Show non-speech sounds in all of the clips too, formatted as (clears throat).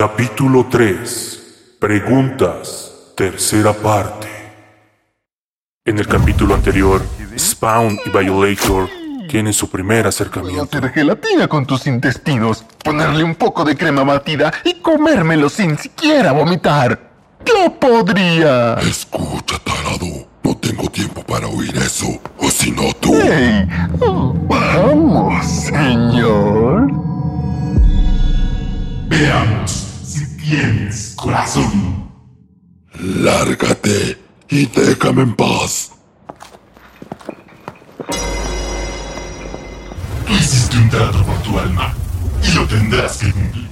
Capítulo 3. Preguntas. Tercera parte. En el capítulo anterior, Spawn y Violator tienen su primer acercamiento. hacer gelatina con tus intestinos, ponerle un poco de crema batida y comérmelo sin siquiera vomitar. Yo podría. Escucha, tarado. No tengo tiempo para oír eso. O si no, tú. ¡Hey! Oh, vamos, señor. Veamos tienes corazón. Lárgate y déjame en paz. Tú hiciste un trato por tu alma y lo tendrás que cumplir.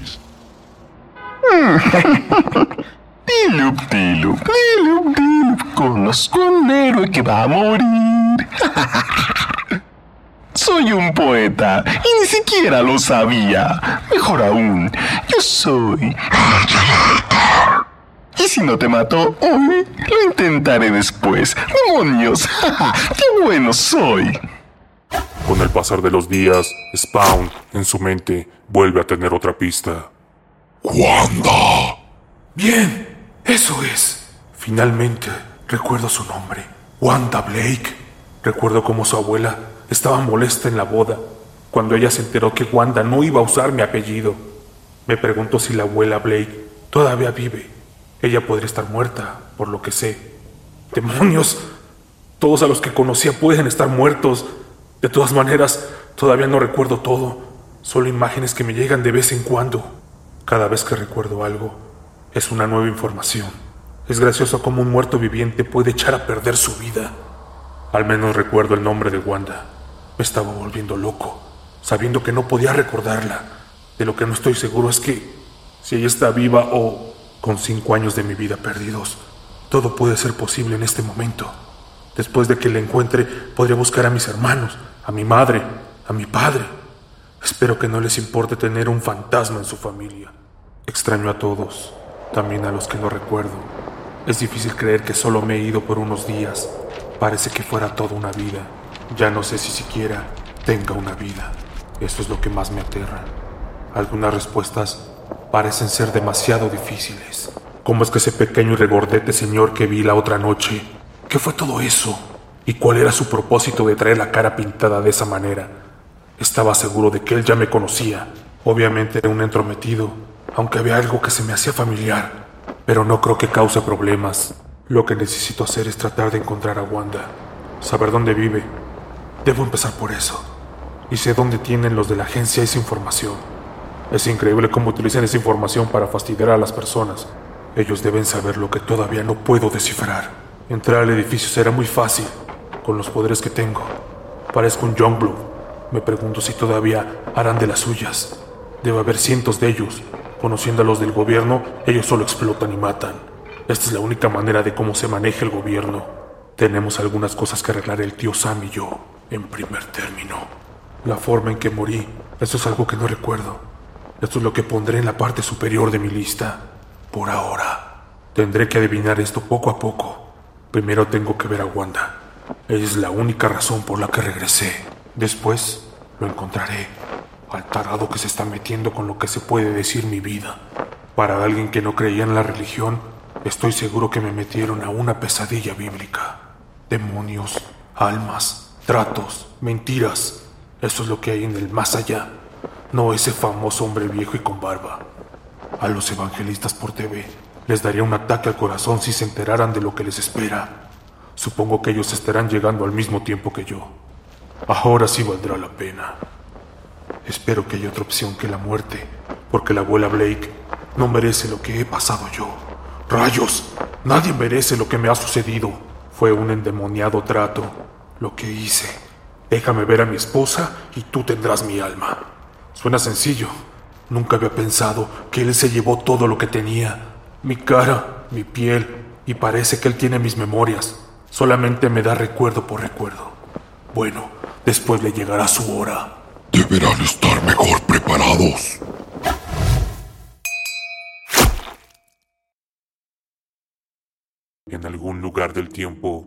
(laughs) Dilup, dilup, dilup, dilup. Conozco un héroe que va a morir. (laughs) Soy un poeta y ni siquiera lo sabía. Mejor aún, yo soy. (laughs) Y si no te mato hoy, lo intentaré después. ¡Demonios! (laughs) ¡Qué bueno soy! Con el pasar de los días, Spawn, en su mente, vuelve a tener otra pista. ¡Wanda! Bien, eso es. Finalmente, recuerdo su nombre. Wanda Blake. Recuerdo cómo su abuela estaba molesta en la boda, cuando ella se enteró que Wanda no iba a usar mi apellido. Me pregunto si la abuela Blake todavía vive. Ella podría estar muerta, por lo que sé. ¡Demonios! Todos a los que conocía pueden estar muertos. De todas maneras, todavía no recuerdo todo. Solo imágenes que me llegan de vez en cuando. Cada vez que recuerdo algo, es una nueva información. Es gracioso cómo un muerto viviente puede echar a perder su vida. Al menos recuerdo el nombre de Wanda. Me estaba volviendo loco, sabiendo que no podía recordarla. De lo que no estoy seguro es que si ella está viva o con cinco años de mi vida perdidos, todo puede ser posible en este momento. Después de que la encuentre, podría buscar a mis hermanos, a mi madre, a mi padre. Espero que no les importe tener un fantasma en su familia. Extraño a todos, también a los que no recuerdo. Es difícil creer que solo me he ido por unos días. Parece que fuera toda una vida. Ya no sé si siquiera tenga una vida. Eso es lo que más me aterra. Algunas respuestas parecen ser demasiado difíciles. ¿Cómo es que ese pequeño y regordete señor que vi la otra noche? ¿Qué fue todo eso? ¿Y cuál era su propósito de traer la cara pintada de esa manera? Estaba seguro de que él ya me conocía. Obviamente era un entrometido, aunque había algo que se me hacía familiar. Pero no creo que cause problemas. Lo que necesito hacer es tratar de encontrar a Wanda, saber dónde vive. Debo empezar por eso. Y sé dónde tienen los de la agencia esa información. Es increíble cómo utilizan esa información para fastidiar a las personas. Ellos deben saber lo que todavía no puedo descifrar. Entrar al edificio será muy fácil, con los poderes que tengo. Parezco un Youngblood. Me pregunto si todavía harán de las suyas. Debe haber cientos de ellos. Conociendo a los del gobierno, ellos solo explotan y matan. Esta es la única manera de cómo se maneja el gobierno. Tenemos algunas cosas que arreglar el tío Sam y yo, en primer término. La forma en que morí, eso es algo que no recuerdo. Esto es lo que pondré en la parte superior de mi lista. Por ahora. Tendré que adivinar esto poco a poco. Primero tengo que ver a Wanda. Es la única razón por la que regresé. Después lo encontraré. Al tarado que se está metiendo con lo que se puede decir mi vida. Para alguien que no creía en la religión, estoy seguro que me metieron a una pesadilla bíblica. Demonios, almas, tratos, mentiras. Eso es lo que hay en el más allá. No ese famoso hombre viejo y con barba. A los evangelistas por TV les daría un ataque al corazón si se enteraran de lo que les espera. Supongo que ellos estarán llegando al mismo tiempo que yo. Ahora sí valdrá la pena. Espero que haya otra opción que la muerte, porque la abuela Blake no merece lo que he pasado yo. Rayos, nadie merece lo que me ha sucedido. Fue un endemoniado trato, lo que hice. Déjame ver a mi esposa y tú tendrás mi alma. Suena sencillo. Nunca había pensado que él se llevó todo lo que tenía. Mi cara, mi piel, y parece que él tiene mis memorias. Solamente me da recuerdo por recuerdo. Bueno, después le llegará su hora. Deberán estar mejor preparados. En algún lugar del tiempo,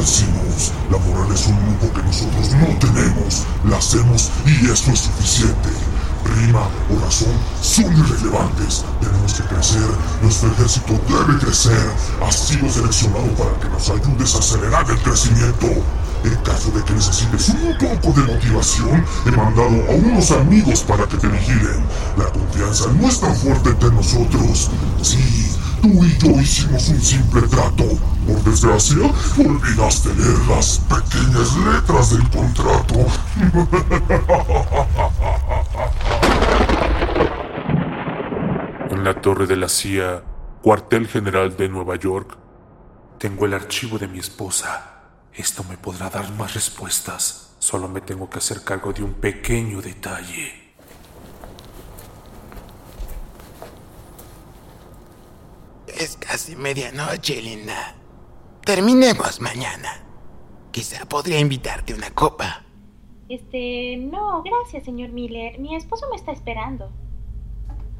La moral es un lujo que nosotros no tenemos. La hacemos y eso es suficiente. Rima o razón son irrelevantes. Tenemos que crecer. Nuestro ejército debe crecer. Has sido seleccionado para que nos ayudes a acelerar el crecimiento. En caso de que necesites un poco de motivación, he mandado a unos amigos para que te vigilen. La confianza no es tan fuerte entre nosotros. Sí, tú y yo hicimos un simple trato. Por desgracia, olvidaste leer las pequeñas letras del contrato. En la torre de la CIA, cuartel general de Nueva York, tengo el archivo de mi esposa. Esto me podrá dar más respuestas. Solo me tengo que hacer cargo de un pequeño detalle. Es casi medianoche, linda. Terminemos mañana. Quizá podría invitarte una copa. Este, no, gracias, señor Miller. Mi esposo me está esperando.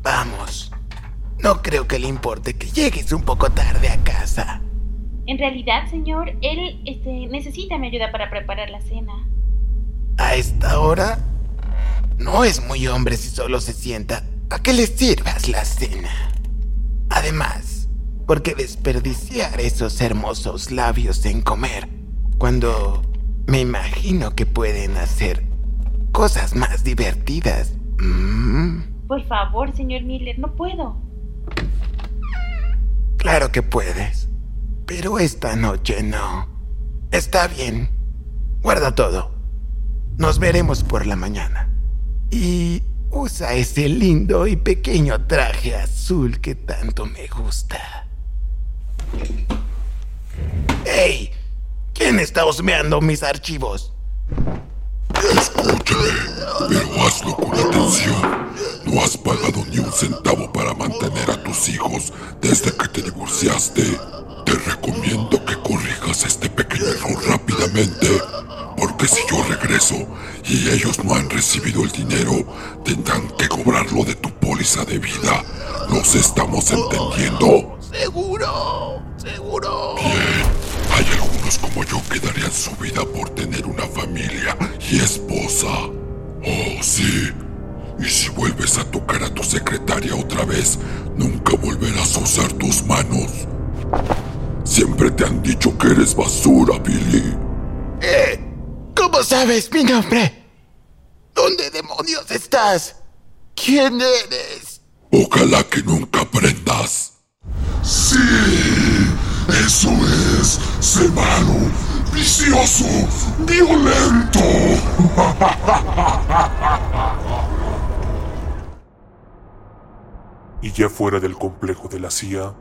Vamos. No creo que le importe que llegues un poco tarde a casa. En realidad, señor, él este, necesita mi ayuda para preparar la cena. A esta hora, no es muy hombre si solo se sienta a que le sirvas la cena. Además, ¿por qué desperdiciar esos hermosos labios en comer cuando me imagino que pueden hacer cosas más divertidas? Mm, Por favor, señor Miller, no puedo. claro que puedes, pero esta noche no. Está bien. Guarda todo. Nos veremos por la mañana. Y usa ese lindo y pequeño traje azul que tanto me gusta. ¡Hey! ¿Quién está husmeando mis archivos? Escúchame, pero hazlo con atención. No has pagado ni un centavo para mantener a tus hijos desde que te divorciaste. Te recomiendo que corrijas este pequeño error rápidamente, porque si yo regreso y ellos no han recibido el dinero, tendrán que cobrarlo de tu póliza de vida. ¿Nos estamos entendiendo? Seguro, seguro. Hay como yo que darían su vida por tener una familia y esposa. Oh, sí. Y si vuelves a tocar a tu secretaria otra vez, nunca volverás a usar tus manos. Siempre te han dicho que eres basura, Billy. Eh, ¿Cómo sabes mi nombre? ¿Dónde demonios estás? ¿Quién eres? Ojalá que nunca aprendas. Sí, eso es. Malo, vicioso, violento. Y ya fuera del complejo de la CIA,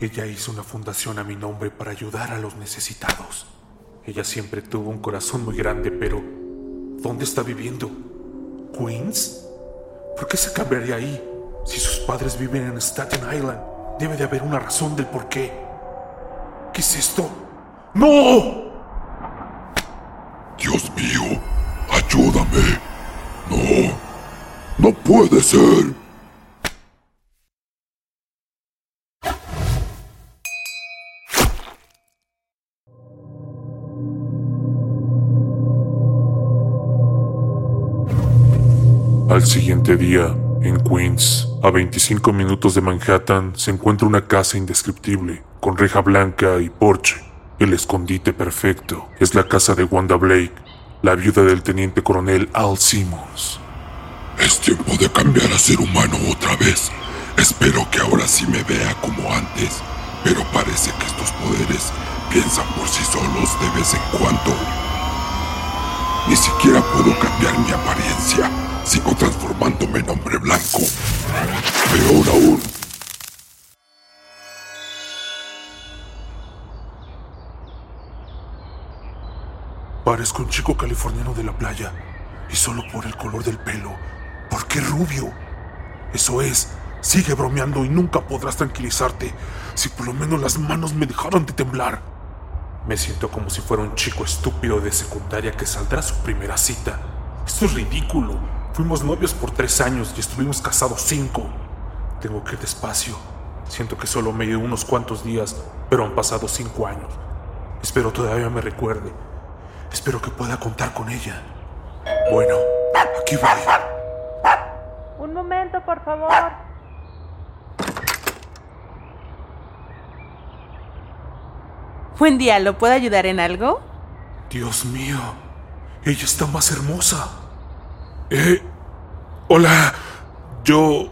ella hizo una fundación a mi nombre para ayudar a los necesitados. Ella siempre tuvo un corazón muy grande, pero ¿dónde está viviendo? ¿Queens? ¿Por qué se cambiaría ahí? Si sus padres viven en Staten Island, debe de haber una razón del por qué. ¿Qué es esto? ¡No! Dios mío, ayúdame. No, no puede ser. Al siguiente día, en Queens, a 25 minutos de Manhattan, se encuentra una casa indescriptible, con reja blanca y porche. El escondite perfecto es la casa de Wanda Blake, la viuda del teniente coronel Al Simmons. Es tiempo de cambiar a ser humano otra vez. Espero que ahora sí me vea como antes. Pero parece que estos poderes piensan por sí solos de vez en cuando. Ni siquiera puedo cambiar mi apariencia. Sigo transformándome en hombre blanco. Peor aún. Parezco un chico californiano de la playa. Y solo por el color del pelo. ¿Por qué rubio? Eso es, sigue bromeando y nunca podrás tranquilizarte si por lo menos las manos me dejaron de temblar. Me siento como si fuera un chico estúpido de secundaria que saldrá a su primera cita. Esto es ridículo. Fuimos novios por tres años y estuvimos casados cinco. Tengo que ir despacio. Siento que solo me ido unos cuantos días, pero han pasado cinco años. Espero todavía me recuerde. Espero que pueda contar con ella. Bueno, aquí voy. Un momento, por favor. Buen día, ¿lo puedo ayudar en algo? Dios mío, ella está más hermosa. Eh, hola, yo,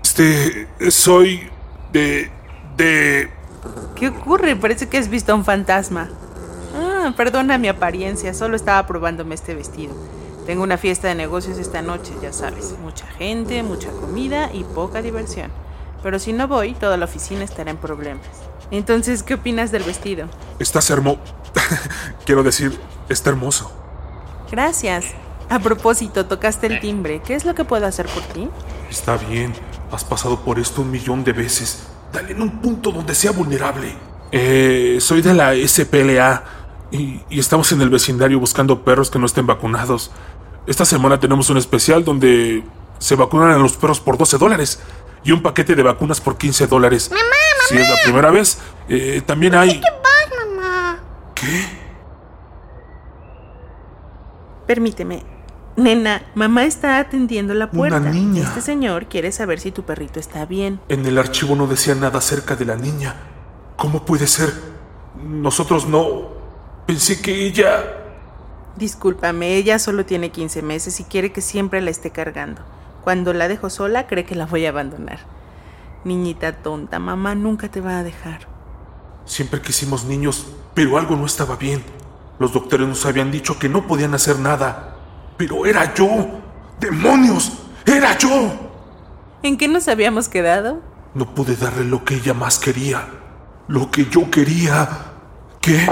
este, soy de, de... ¿Qué ocurre? Parece que has visto a un fantasma. Ah, perdona mi apariencia, solo estaba probándome este vestido. Tengo una fiesta de negocios esta noche, ya sabes. Mucha gente, mucha comida y poca diversión. Pero si no voy, toda la oficina estará en problemas. Entonces, ¿qué opinas del vestido? Estás hermoso. (laughs) Quiero decir, está hermoso. Gracias. A propósito, tocaste el timbre. ¿Qué es lo que puedo hacer por ti? Está bien, has pasado por esto un millón de veces. Dale en un punto donde sea vulnerable. Eh, soy de la SPLA y, y estamos en el vecindario buscando perros que no estén vacunados. Esta semana tenemos un especial donde se vacunan a los perros por 12 dólares y un paquete de vacunas por 15 dólares. Mamá, Si es la primera vez, eh, también hay... ¿Qué vas, mamá? ¿Qué? Permíteme. Nena, mamá está atendiendo la puerta. niña. Este señor quiere saber si tu perrito está bien. En el archivo no decía nada acerca de la niña. ¿Cómo puede ser? Nosotros no... Pensé que ella... Discúlpame, ella solo tiene 15 meses y quiere que siempre la esté cargando. Cuando la dejo sola, cree que la voy a abandonar. Niñita tonta, mamá nunca te va a dejar. Siempre quisimos niños, pero algo no estaba bien. Los doctores nos habían dicho que no podían hacer nada. Pero era yo. ¡Demonios! ¡Era yo! ¿En qué nos habíamos quedado? No pude darle lo que ella más quería. Lo que yo quería. ¿Qué? (laughs)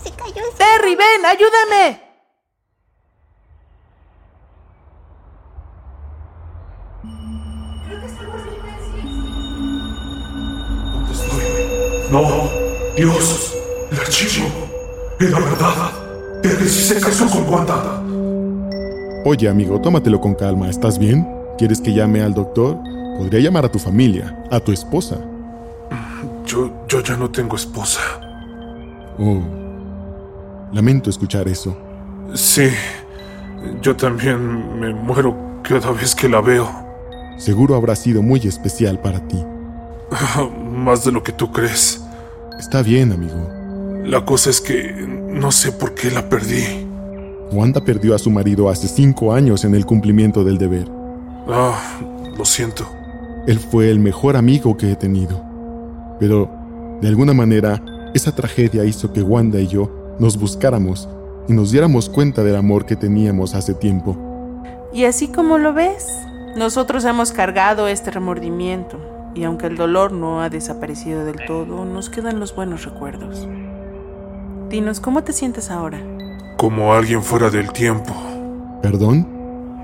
Se cayó. Terry, ven, ayúdame. ¿Dónde estoy? No. Dios. El archivo. Era verdad. Terry se casó con Wanda. Oye, amigo, tómatelo con calma. ¿Estás bien? ¿Quieres que llame al doctor? Podría llamar a tu familia, a tu esposa. Yo, yo ya no tengo esposa. Oh. Lamento escuchar eso. Sí. Yo también me muero cada vez que la veo. Seguro habrá sido muy especial para ti. (laughs) Más de lo que tú crees. Está bien, amigo. La cosa es que no sé por qué la perdí. Wanda perdió a su marido hace cinco años en el cumplimiento del deber. Ah, lo siento. Él fue el mejor amigo que he tenido. Pero, de alguna manera, esa tragedia hizo que Wanda y yo nos buscáramos y nos diéramos cuenta del amor que teníamos hace tiempo. Y así como lo ves, nosotros hemos cargado este remordimiento. Y aunque el dolor no ha desaparecido del todo, nos quedan los buenos recuerdos. Dinos, ¿cómo te sientes ahora? Como alguien fuera del tiempo. ¿Perdón?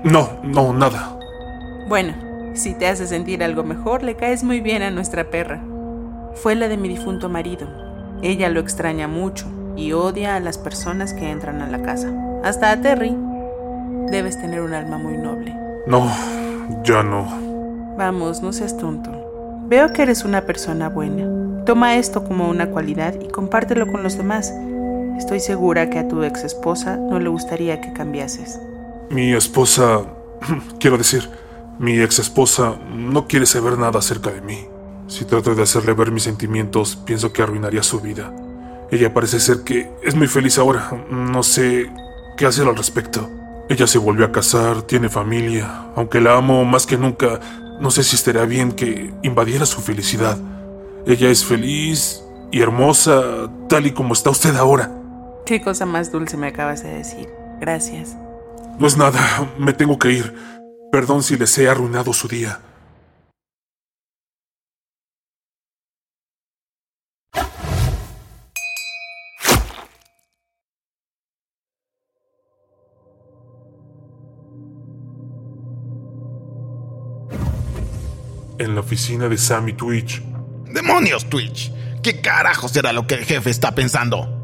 No, no, nada. Bueno, si te hace sentir algo mejor, le caes muy bien a nuestra perra. Fue la de mi difunto marido. Ella lo extraña mucho y odia a las personas que entran a la casa. Hasta a Terry. Debes tener un alma muy noble. No, ya no. Vamos, no seas tonto. Veo que eres una persona buena. Toma esto como una cualidad y compártelo con los demás. Estoy segura que a tu ex esposa no le gustaría que cambiases. Mi esposa... (clears throat) Quiero decir, mi ex esposa no quiere saber nada acerca de mí. Si trato de hacerle ver mis sentimientos, pienso que arruinaría su vida. Ella parece ser que es muy feliz ahora. No sé qué hacer al respecto. Ella se volvió a casar, tiene familia. Aunque la amo más que nunca, no sé si estaría bien que invadiera su felicidad. Ella es feliz y hermosa, tal y como está usted ahora. Qué cosa más dulce me acabas de decir. Gracias. No es nada, me tengo que ir. Perdón si les he arruinado su día. En la oficina de Sammy Twitch. ¡Demonios, Twitch! ¿Qué carajos será lo que el jefe está pensando?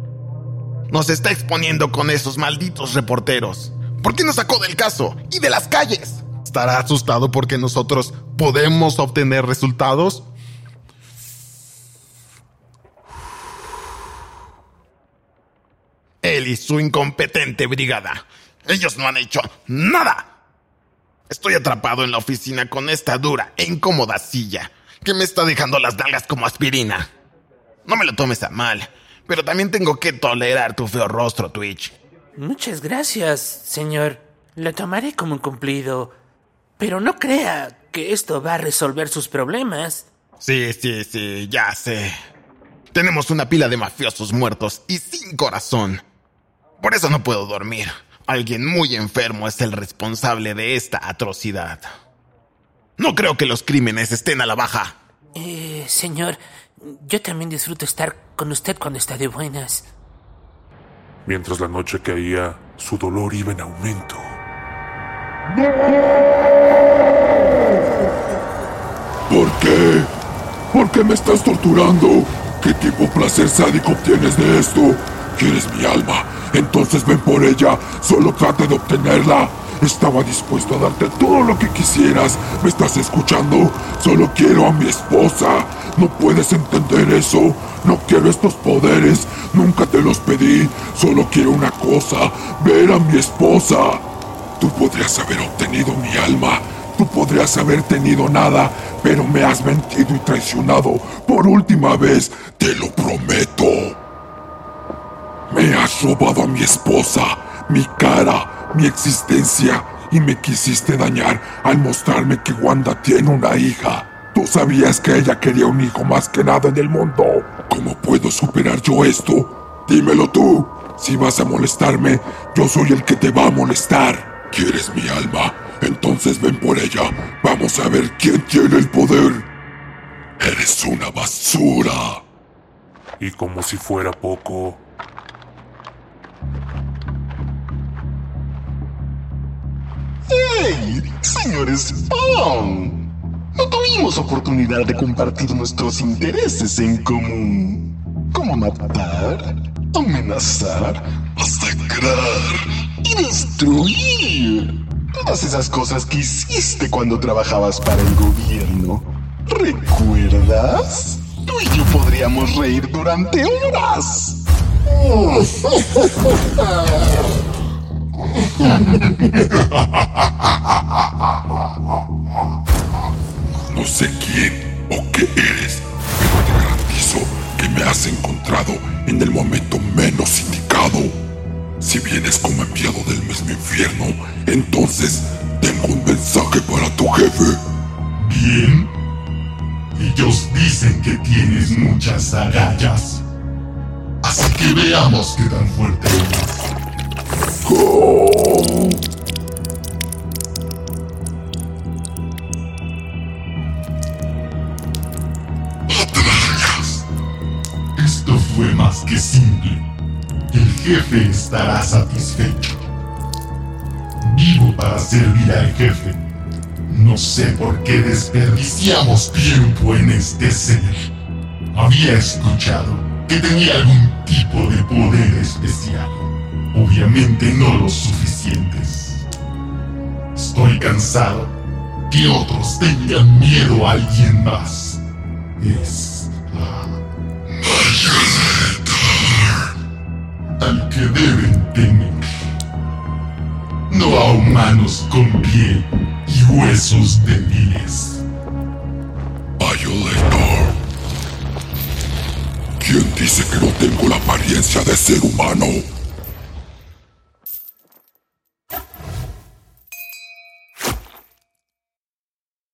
Nos está exponiendo con esos malditos reporteros. ¿Por qué nos sacó del caso y de las calles? ¿Estará asustado porque nosotros podemos obtener resultados? Él y su incompetente brigada. Ellos no han hecho nada. Estoy atrapado en la oficina con esta dura e incómoda silla que me está dejando las nalgas como aspirina. No me lo tomes a mal, pero también tengo que tolerar tu feo rostro, Twitch. Muchas gracias, señor. Lo tomaré como un cumplido. Pero no crea que esto va a resolver sus problemas. Sí, sí, sí, ya sé. Tenemos una pila de mafiosos muertos y sin corazón. Por eso no puedo dormir. Alguien muy enfermo es el responsable de esta atrocidad. No creo que los crímenes estén a la baja. Eh, señor, yo también disfruto estar con usted cuando está de buenas. Mientras la noche caía, su dolor iba en aumento. ¿Por qué? ¿Por qué me estás torturando? ¿Qué tipo de placer sádico obtienes de esto? ¿Quieres mi alma? Entonces ven por ella. Solo trata de obtenerla. Estaba dispuesto a darte todo lo que quisieras. ¿Me estás escuchando? Solo quiero a mi esposa. No puedes entender eso. No quiero estos poderes. Nunca te los pedí. Solo quiero una cosa. Ver a mi esposa. Tú podrías haber obtenido mi alma. Tú podrías haber tenido nada. Pero me has mentido y traicionado. Por última vez. Te lo prometo. Me has robado a mi esposa. Mi cara mi existencia y me quisiste dañar al mostrarme que Wanda tiene una hija. Tú sabías que ella quería un hijo más que nada en el mundo. ¿Cómo puedo superar yo esto? Dímelo tú. Si vas a molestarme, yo soy el que te va a molestar. ¿Quieres mi alma? Entonces ven por ella. Vamos a ver quién tiene el poder. Eres una basura. Y como si fuera poco, ¡Hey! Señores Spawn. No tuvimos oportunidad de compartir nuestros intereses en común. Como matar, amenazar, masacrar y destruir. Todas esas cosas que hiciste cuando trabajabas para el gobierno. ¿Recuerdas? Tú y yo podríamos reír durante horas. (laughs) No sé quién o qué eres, pero te garantizo que me has encontrado en el momento menos indicado. Si vienes como enviado del mismo infierno, entonces tengo un mensaje para tu jefe. Bien. Ellos dicen que tienes muchas agallas. Así que veamos qué tan fuerte eres. ¡Patrañas! Que simple. El jefe estará satisfecho. Vivo para servir al jefe. No sé por qué desperdiciamos tiempo en este ser. Había escuchado que tenía algún tipo de poder especial. Obviamente no los suficientes. Estoy cansado que otros tengan miedo a alguien más. Es al que deben temer. No a humanos con piel y huesos débiles. Violator. ¿Quién dice que no tengo la apariencia de ser humano?